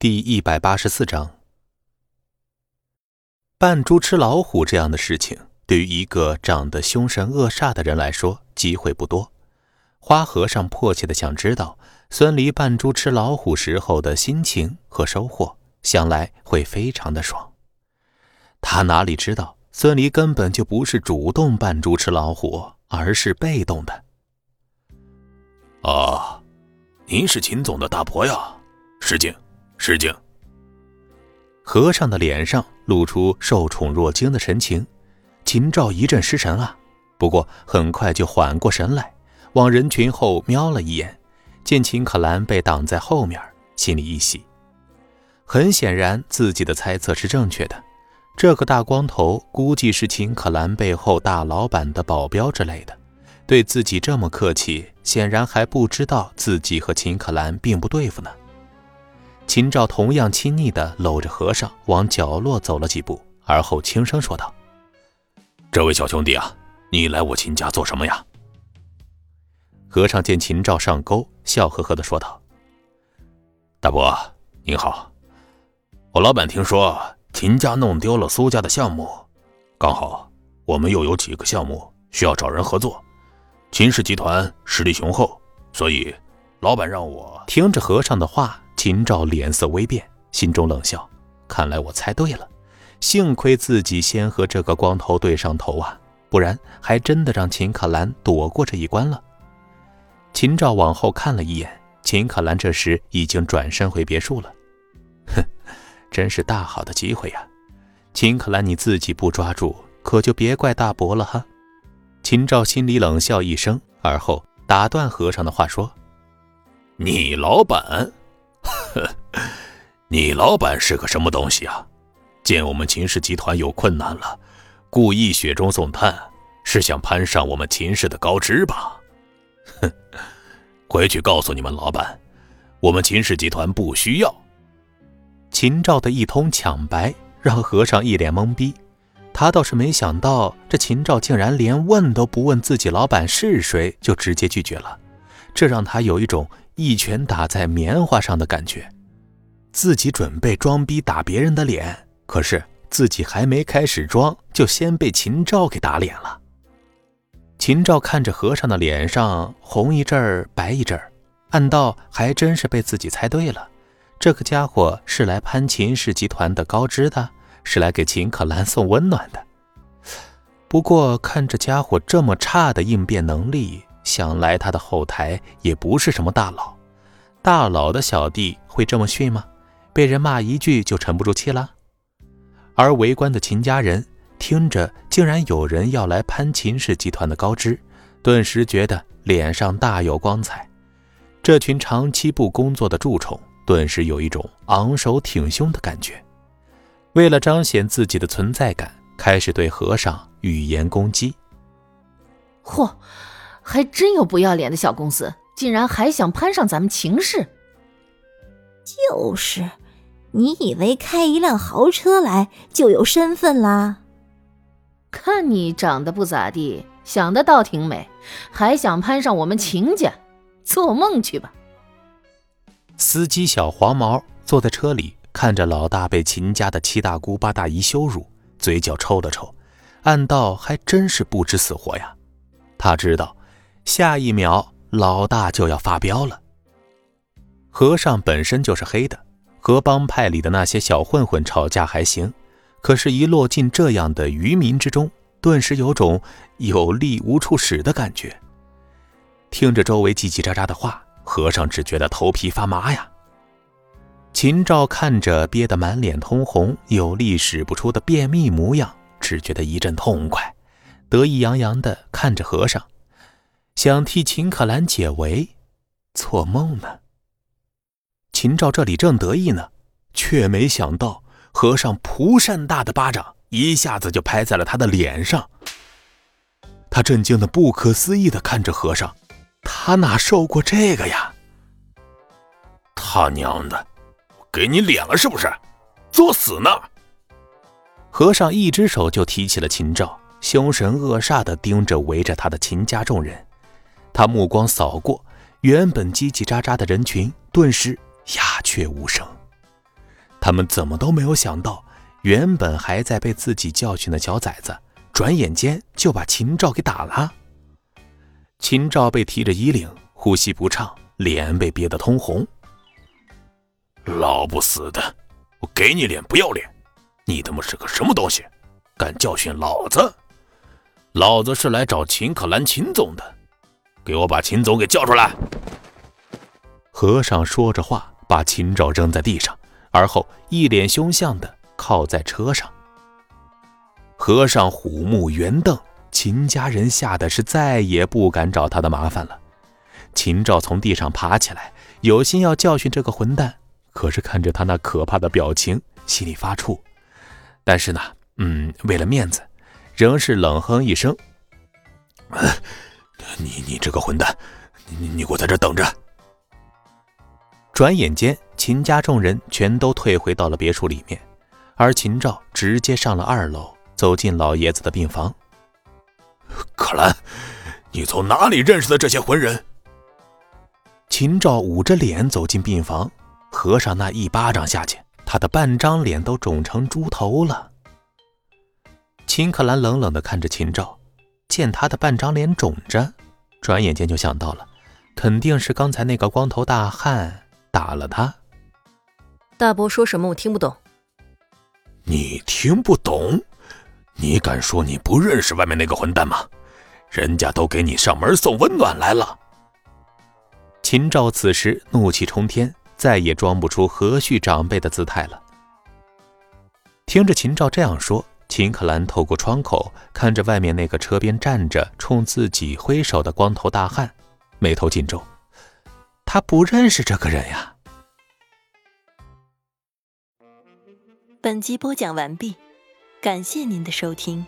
第一百八十四章，扮猪吃老虎这样的事情，对于一个长得凶神恶煞的人来说，机会不多。花和尚迫切的想知道孙离扮猪吃老虎时候的心情和收获，想来会非常的爽。他哪里知道，孙离根本就不是主动扮猪吃老虎，而是被动的。啊，您是秦总的大伯呀，失敬。失敬。和尚的脸上露出受宠若惊的神情，秦照一阵失神啊。不过很快就缓过神来，往人群后瞄了一眼，见秦可兰被挡在后面，心里一喜。很显然，自己的猜测是正确的。这个大光头估计是秦可兰背后大老板的保镖之类的，对自己这么客气，显然还不知道自己和秦可兰并不对付呢。秦赵同样亲昵地搂着和尚，往角落走了几步，而后轻声说道：“这位小兄弟啊，你来我秦家做什么呀？”和尚见秦赵上钩，笑呵呵地说道：“大伯您好，我老板听说秦家弄丢了苏家的项目，刚好我们又有几个项目需要找人合作，秦氏集团实力雄厚，所以老板让我听着和尚的话。”秦照脸色微变，心中冷笑：“看来我猜对了，幸亏自己先和这个光头对上头啊，不然还真的让秦可兰躲过这一关了。”秦照往后看了一眼，秦可兰这时已经转身回别墅了。哼，真是大好的机会呀！秦可兰，你自己不抓住，可就别怪大伯了哈。秦照心里冷笑一声，而后打断和尚的话说：“你老板。”呵，你老板是个什么东西啊？见我们秦氏集团有困难了，故意雪中送炭，是想攀上我们秦氏的高枝吧？哼，回去告诉你们老板，我们秦氏集团不需要。秦照的一通抢白，让和尚一脸懵逼。他倒是没想到，这秦照竟然连问都不问自己老板是谁，就直接拒绝了，这让他有一种。一拳打在棉花上的感觉，自己准备装逼打别人的脸，可是自己还没开始装，就先被秦照给打脸了。秦照看着和尚的脸上红一阵儿白一阵儿，暗道还真是被自己猜对了，这个家伙是来攀秦氏集团的高枝的，是来给秦可兰送温暖的。不过看这家伙这么差的应变能力。想来他的后台也不是什么大佬，大佬的小弟会这么训吗？被人骂一句就沉不住气了。而围观的秦家人听着，竟然有人要来攀秦氏集团的高枝，顿时觉得脸上大有光彩。这群长期不工作的蛀虫，顿时有一种昂首挺胸的感觉。为了彰显自己的存在感，开始对和尚语言攻击。嚯！还真有不要脸的小公司，竟然还想攀上咱们秦氏。就是，你以为开一辆豪车来就有身份啦？看你长得不咋地，想的倒挺美，还想攀上我们秦家？做梦去吧！司机小黄毛坐在车里，看着老大被秦家的七大姑八大姨羞辱，嘴角抽了抽，暗道还真是不知死活呀。他知道。下一秒，老大就要发飙了。和尚本身就是黑的，和帮派里的那些小混混吵架还行，可是，一落进这样的渔民之中，顿时有种有力无处使的感觉。听着周围叽叽喳喳的话，和尚只觉得头皮发麻呀。秦照看着憋得满脸通红、有力使不出的便秘模样，只觉得一阵痛快，得意洋洋地看着和尚。想替秦可兰解围，做梦呢。秦照这里正得意呢，却没想到和尚蒲扇大的巴掌一下子就拍在了他的脸上。他震惊的不可思议的看着和尚，他哪受过这个呀？他娘的，给你脸了是不是？作死呢！和尚一只手就提起了秦照，凶神恶煞的盯着围着他的秦家众人。他目光扫过原本叽叽喳喳的人群，顿时鸦雀无声。他们怎么都没有想到，原本还在被自己教训的小崽子，转眼间就把秦赵给打了。秦赵被提着衣领，呼吸不畅，脸被憋得通红。老不死的，我给你脸不要脸！你他妈是个什么东西，敢教训老子？老子是来找秦可兰秦总的，给我把秦总给叫出来！和尚说着话，把秦赵扔在地上，而后一脸凶相的靠在车上。和尚虎目圆瞪。秦家人吓得是再也不敢找他的麻烦了。秦赵从地上爬起来，有心要教训这个混蛋，可是看着他那可怕的表情，心里发怵。但是呢，嗯，为了面子，仍是冷哼一声：“你你这个混蛋，你你给我在这等着。”转眼间，秦家众人全都退回到了别墅里面，而秦赵直接上了二楼，走进老爷子的病房。可兰，你从哪里认识的这些浑人？秦赵捂着脸走进病房，和尚那一巴掌下去，他的半张脸都肿成猪头了。秦可兰冷冷的看着秦赵，见他的半张脸肿着，转眼间就想到了，肯定是刚才那个光头大汉打了他。大伯说什么？我听不懂。你听不懂？你敢说你不认识外面那个混蛋吗？人家都给你上门送温暖来了。秦赵此时怒气冲天，再也装不出和煦长辈的姿态了。听着秦赵这样说，秦可兰透过窗口看着外面那个车边站着冲自己挥手的光头大汉，眉头紧皱。他不认识这个人呀。本集播讲完毕。感谢您的收听。